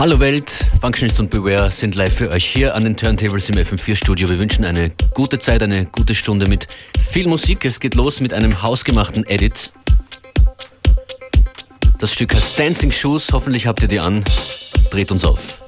Hallo Welt, Functionist und Beware sind live für euch hier an den Turntables im FM4 Studio. Wir wünschen eine gute Zeit, eine gute Stunde mit viel Musik. Es geht los mit einem hausgemachten Edit. Das Stück heißt Dancing Shoes, hoffentlich habt ihr die an. Dreht uns auf.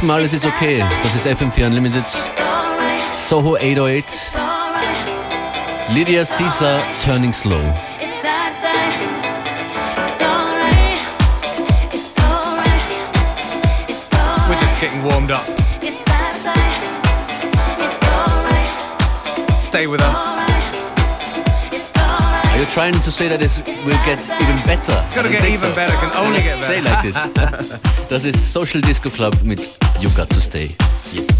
Hoffen, alles ist okay. Das ist FM4 Unlimited. Soho 808. Lydia Caesar, Turning Slow. We're just getting warmed up. Stay with us. Are you trying to say that it will get even better? It's gonna get even so. better, can only get better. Stay like this. das ist Social Disco Club mit You Got to Stay. Yes.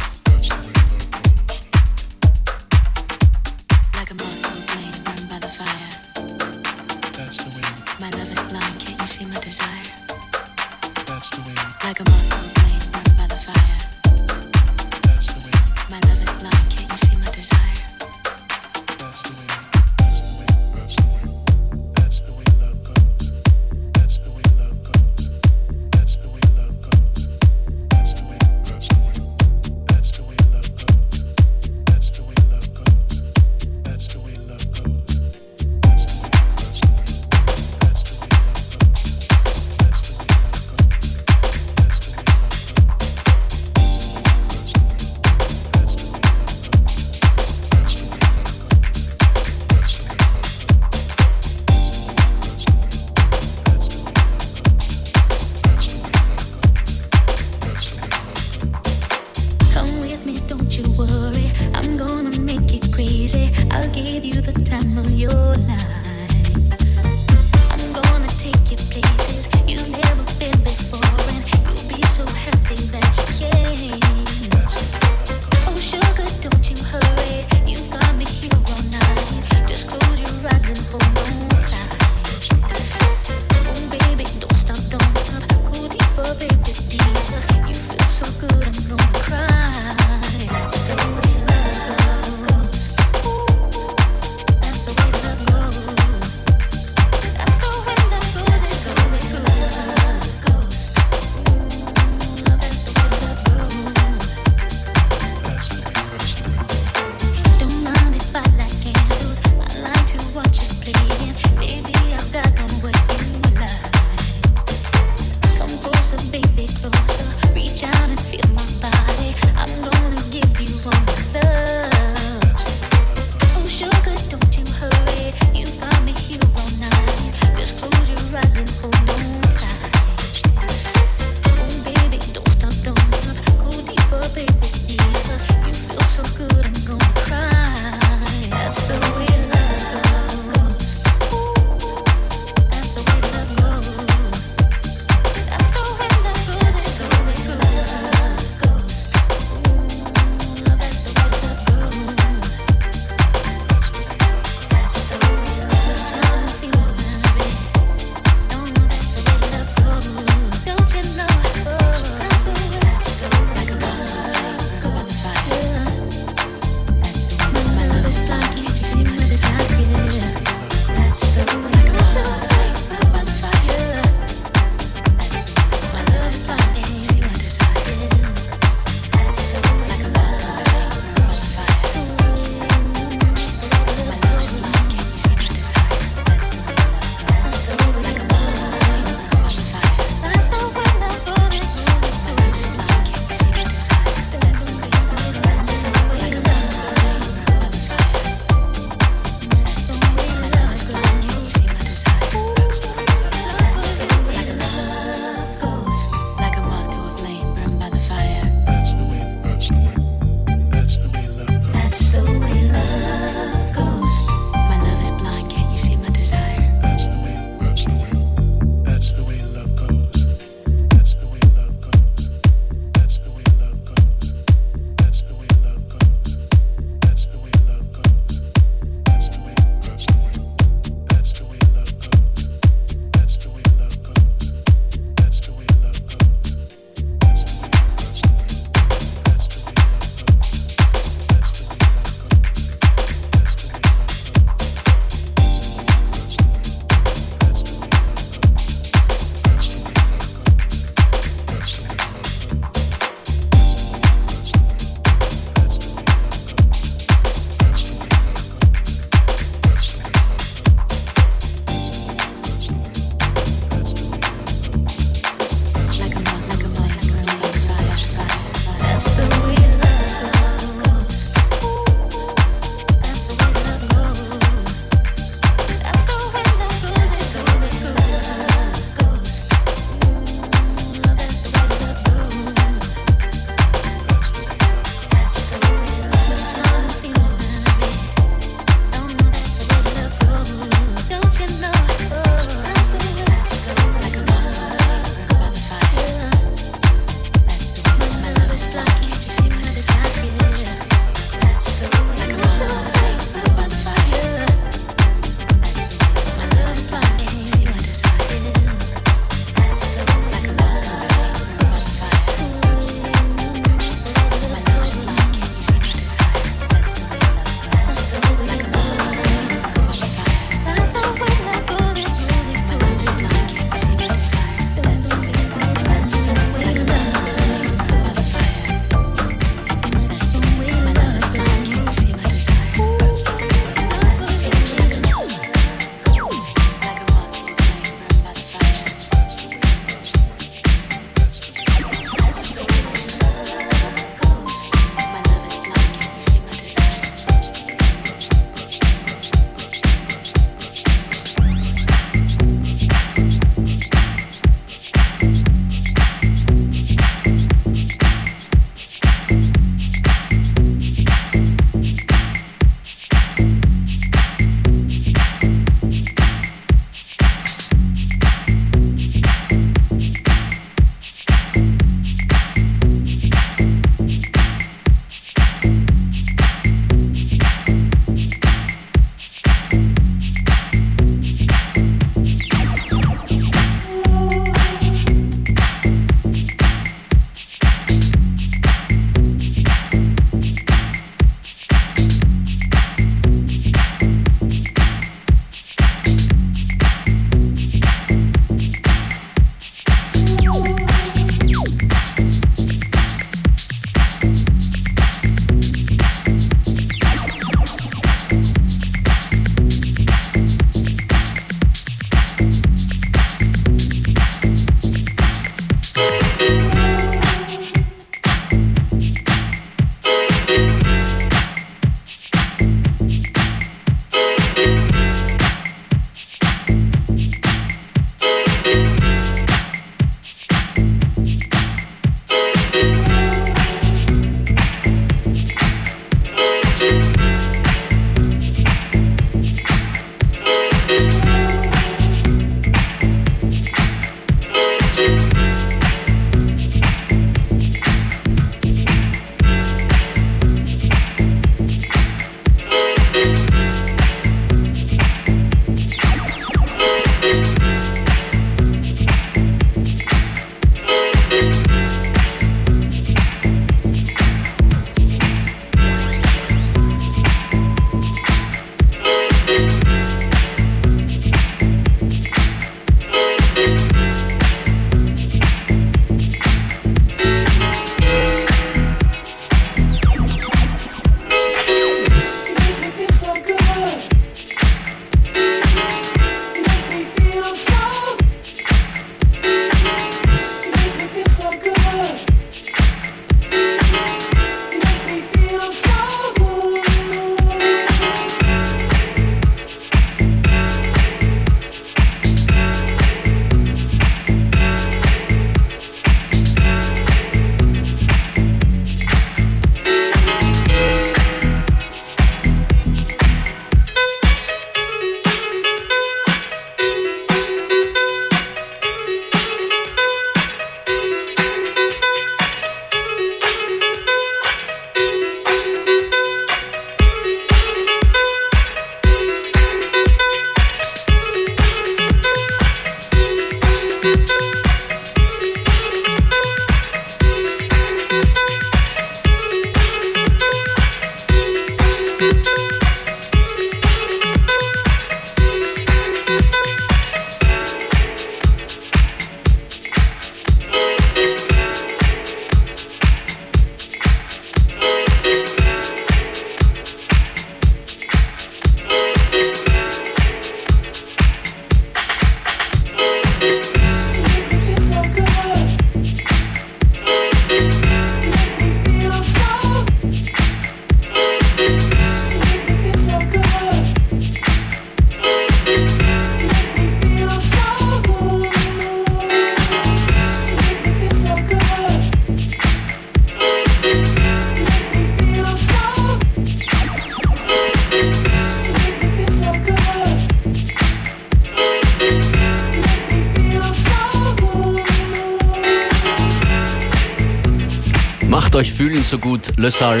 Le Salle.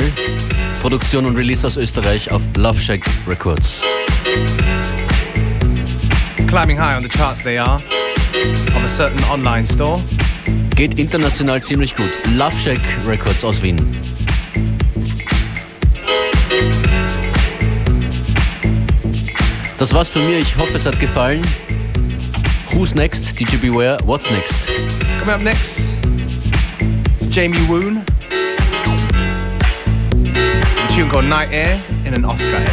Produktion und Release aus Österreich auf Love Shack Records. Climbing high on the charts they are, of a certain online store. Geht international ziemlich gut. Love Shack Records aus Wien. Das war's von mir. Ich hoffe, es hat gefallen. Who's next? DJ Beware. What's next? Coming up next, it's Jamie Woon. Tune called Night Air in an Oscar edit.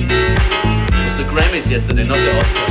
It was the Grammys yesterday, not the Oscars.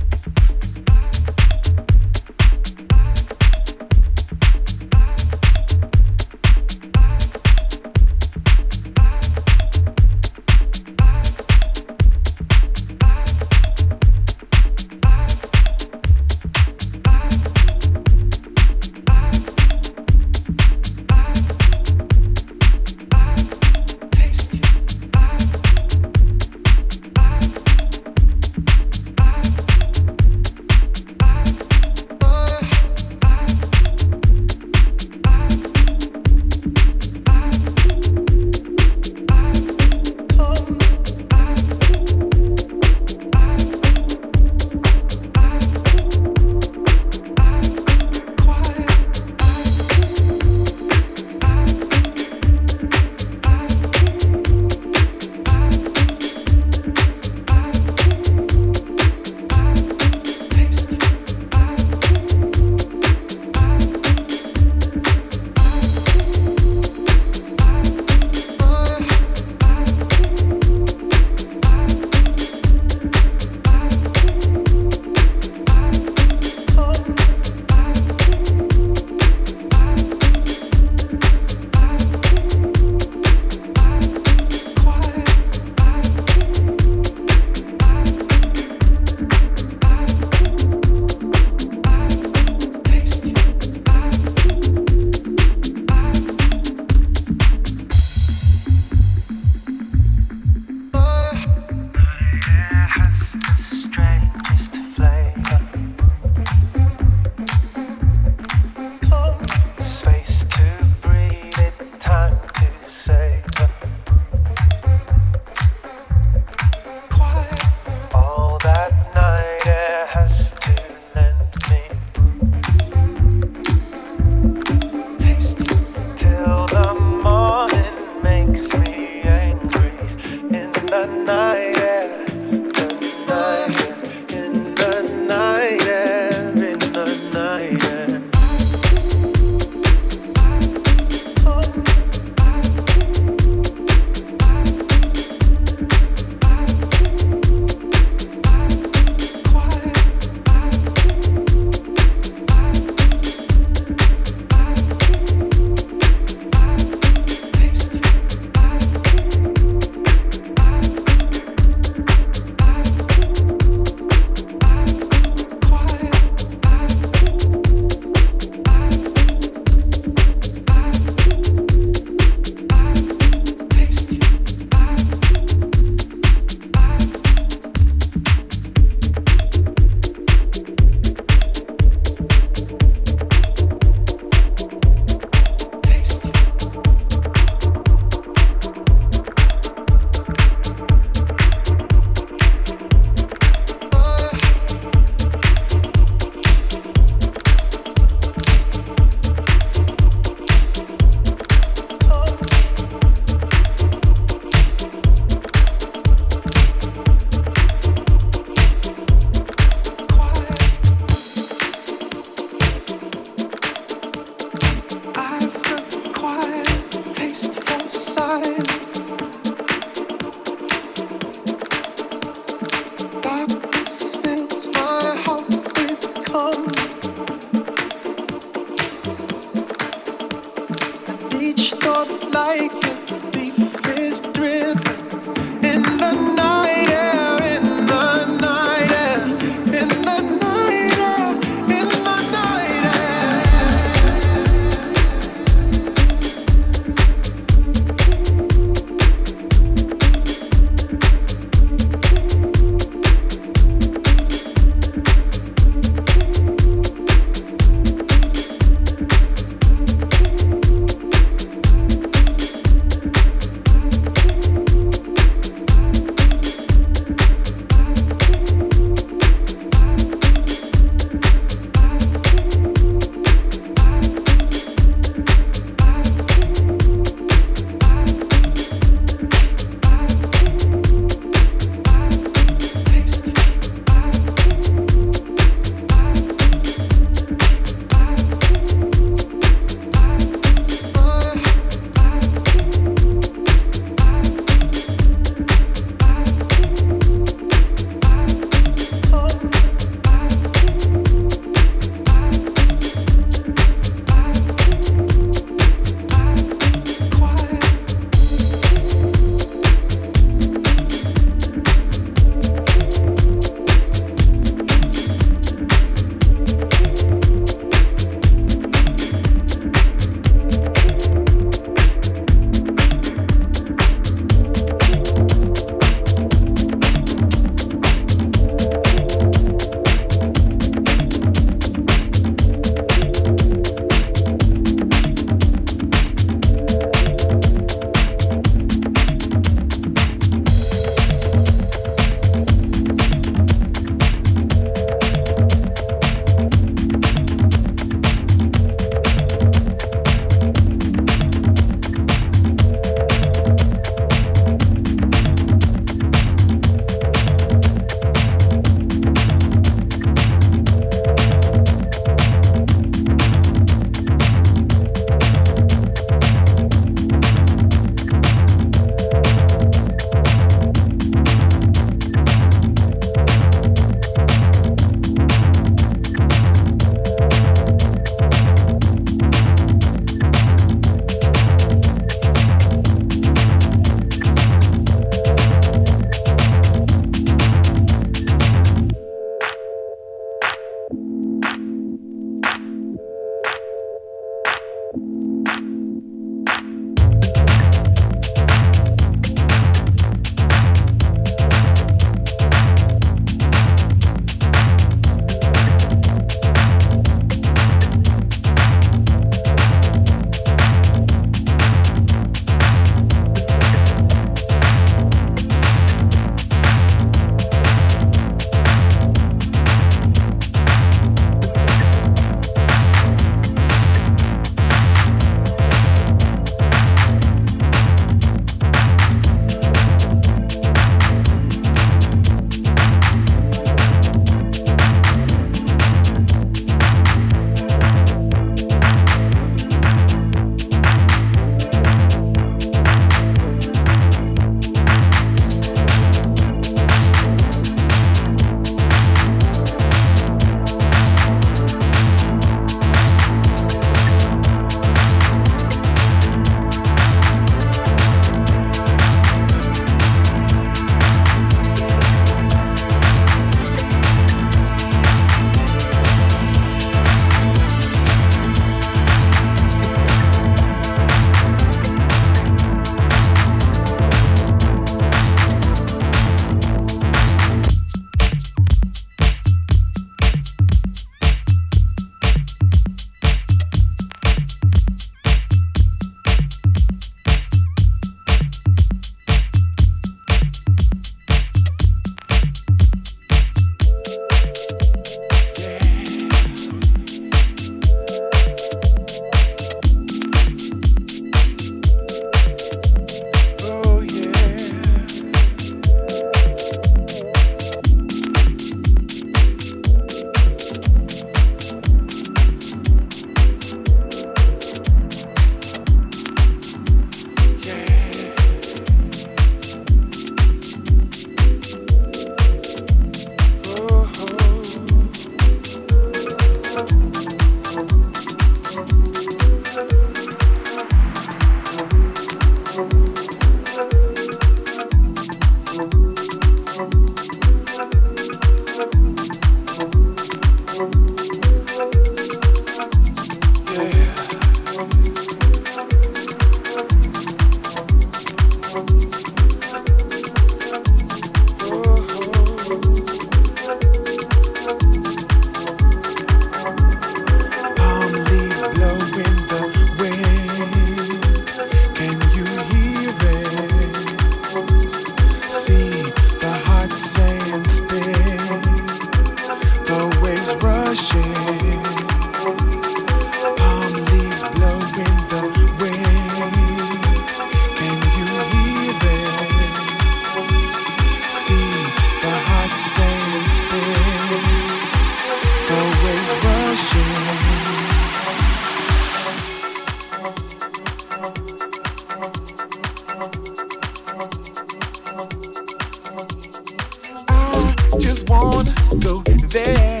just wanna go there.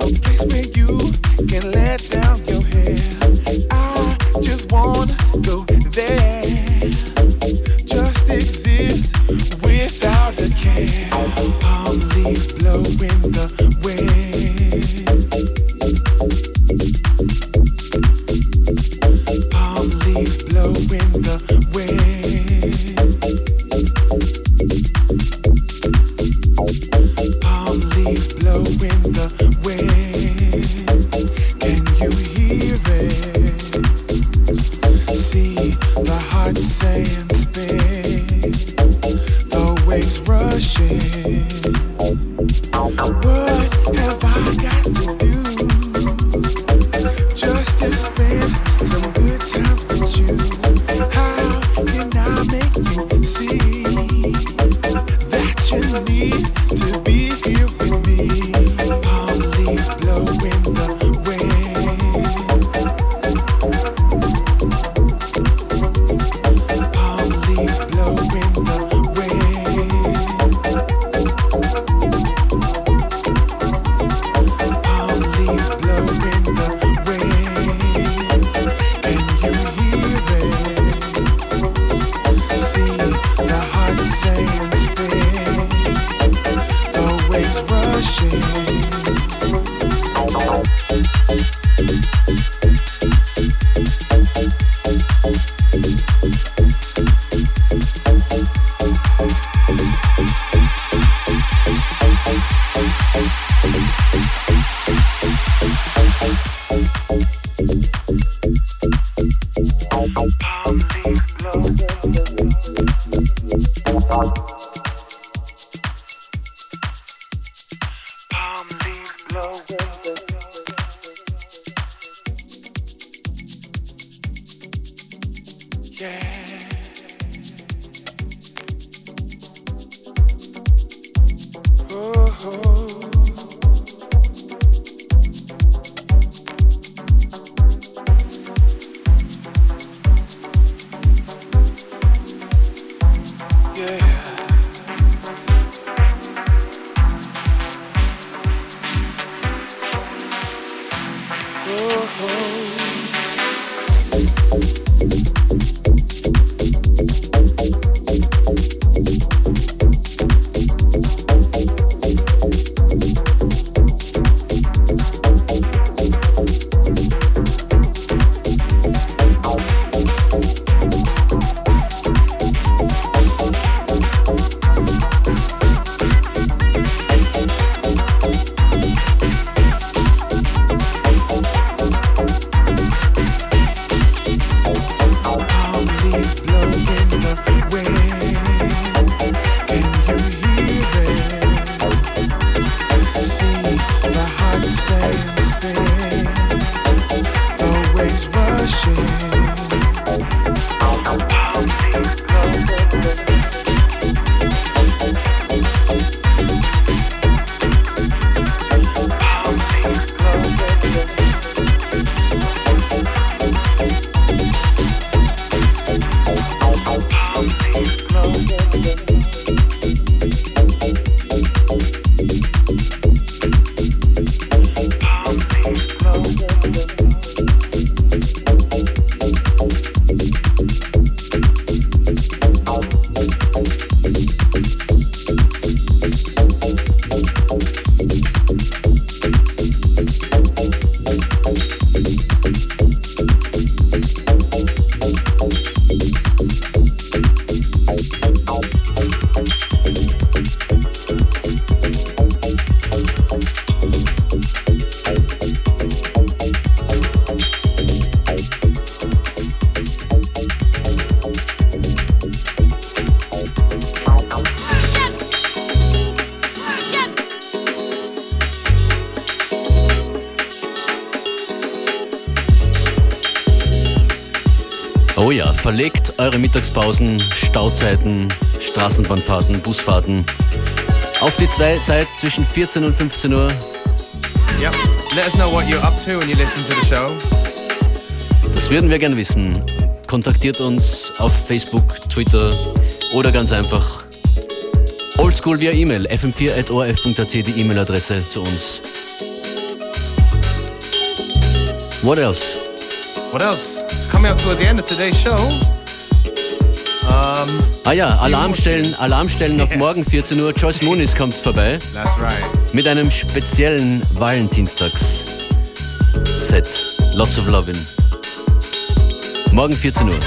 A place where you can let down your hair. I just wanna go there. Eure Mittagspausen, Stauzeiten, Straßenbahnfahrten, Busfahrten auf die zwei Zeit zwischen 14 und 15 Uhr. Yep. Let us know what you're up to when you listen to the show. Das würden wir gern wissen. kontaktiert uns auf Facebook, Twitter oder ganz einfach oldschool via E-Mail fm4.orf.at die E-Mail-Adresse zu uns. What else? What else? Coming up towards the end of today's show. Um, ah ja, Alarmstellen, Alarmstellen auf morgen 14 Uhr. Joyce Moonis kommt vorbei. That's right. Mit einem speziellen Valentinstags-Set. Lots of Lovin'. Morgen 14 Uhr.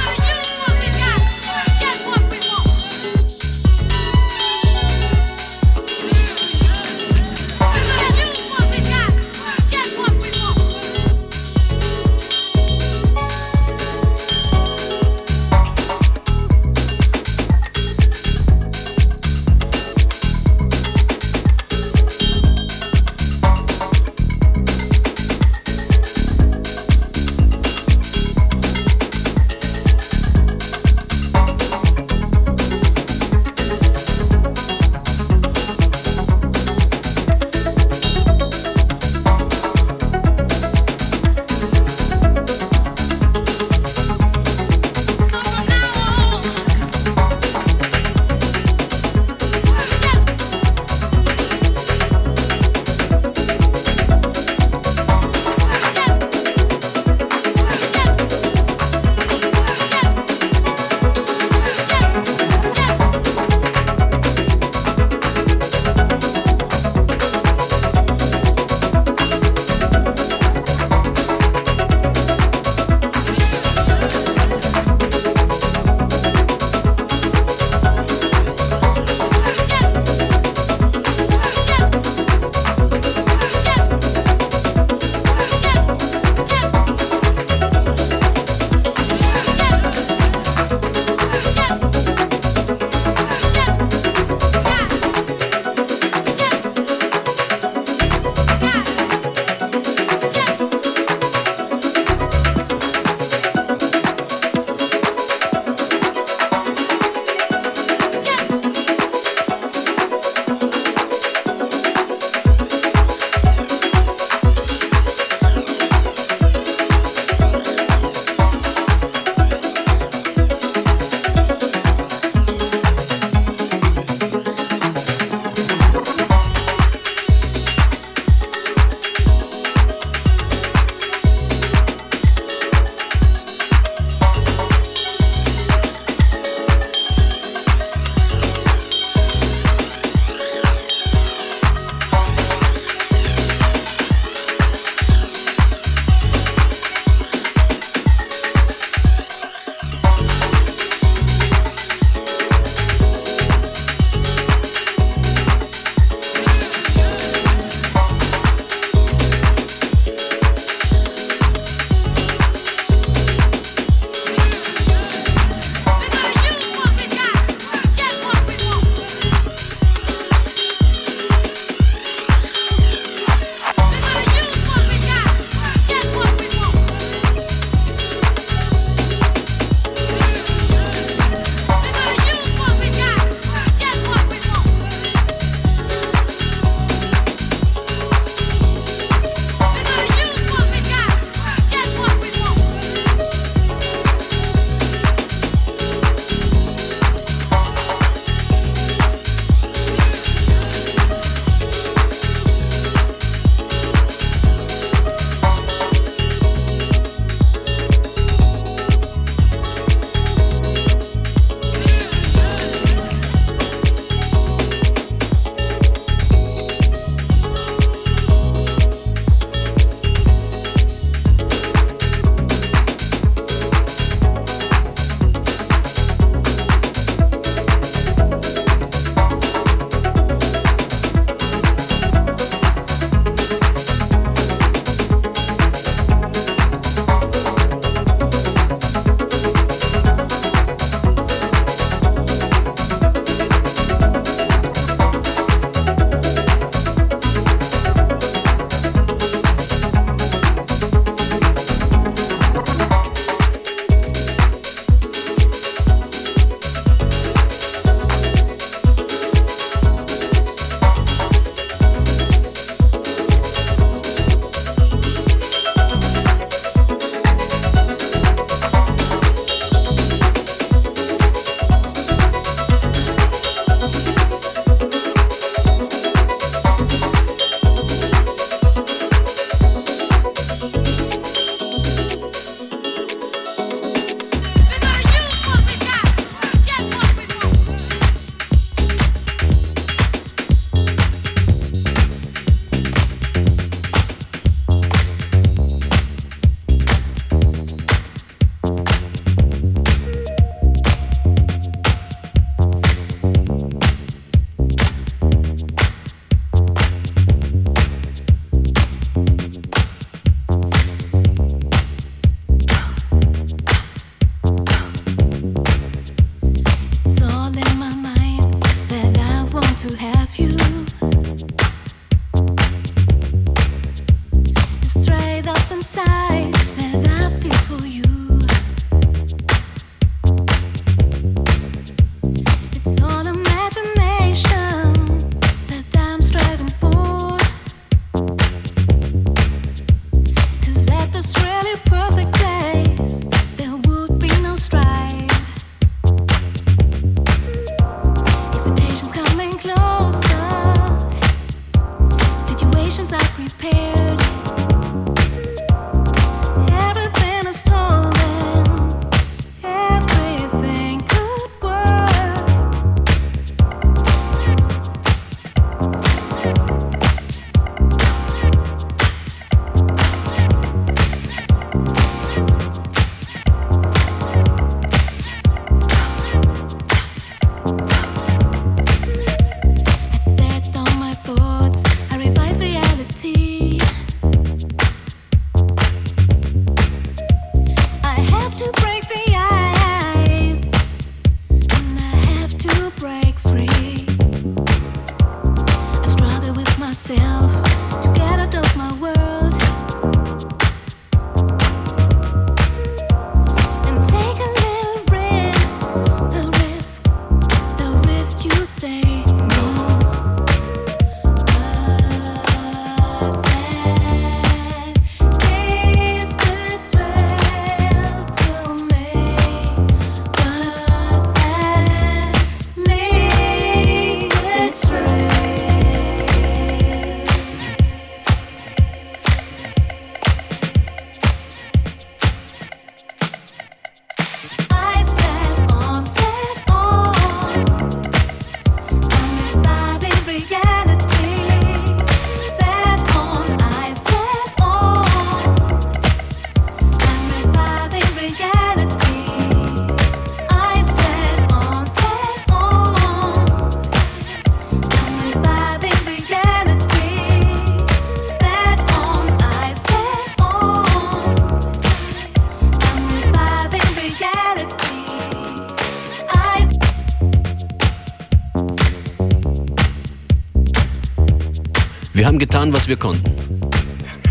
Haben getan, was wir konnten.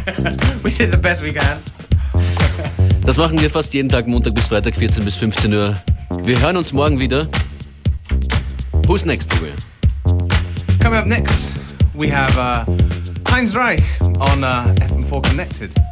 we did the best we can. Das machen wir fast jeden Tag, Montag bis Freitag, 14 bis 15 Uhr. Wir hören uns morgen wieder. Who's next, Program? Coming up next, we have uh, Heinz Reich on uh, FM4 Connected.